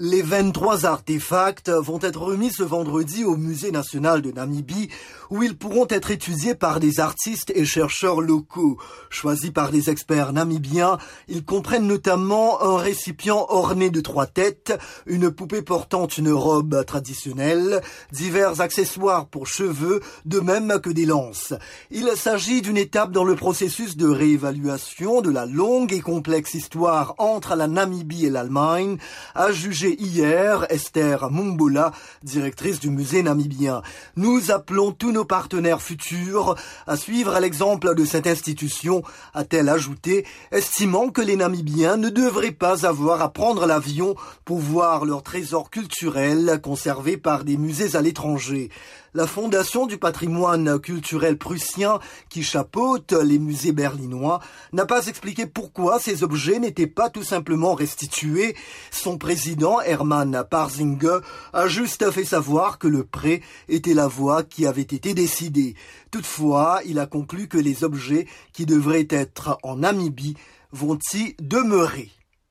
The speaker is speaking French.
Les 23 artefacts vont être remis ce vendredi au Musée national de Namibie où ils pourront être étudiés par des artistes et chercheurs locaux. Choisis par des experts namibiens, ils comprennent notamment un récipient orné de trois têtes, une poupée portant une robe traditionnelle, divers accessoires pour cheveux, de même que des lances. Il s'agit d'une étape dans le processus de réévaluation de la longue et complexe histoire entre la Namibie et l'Allemagne, à juger hier Esther Mumbola, directrice du musée namibien. Nous appelons tous nos partenaires futurs à suivre l'exemple de cette institution, a-t-elle ajouté, estimant que les Namibiens ne devraient pas avoir à prendre l'avion pour voir leurs trésors culturels conservés par des musées à l'étranger. La Fondation du patrimoine culturel prussien, qui chapeaute les musées berlinois, n'a pas expliqué pourquoi ces objets n'étaient pas tout simplement restitués. Son président, Hermann Parzinge, a juste fait savoir que le prêt était la voie qui avait été décidée. Toutefois, il a conclu que les objets qui devraient être en Namibie vont y demeurer?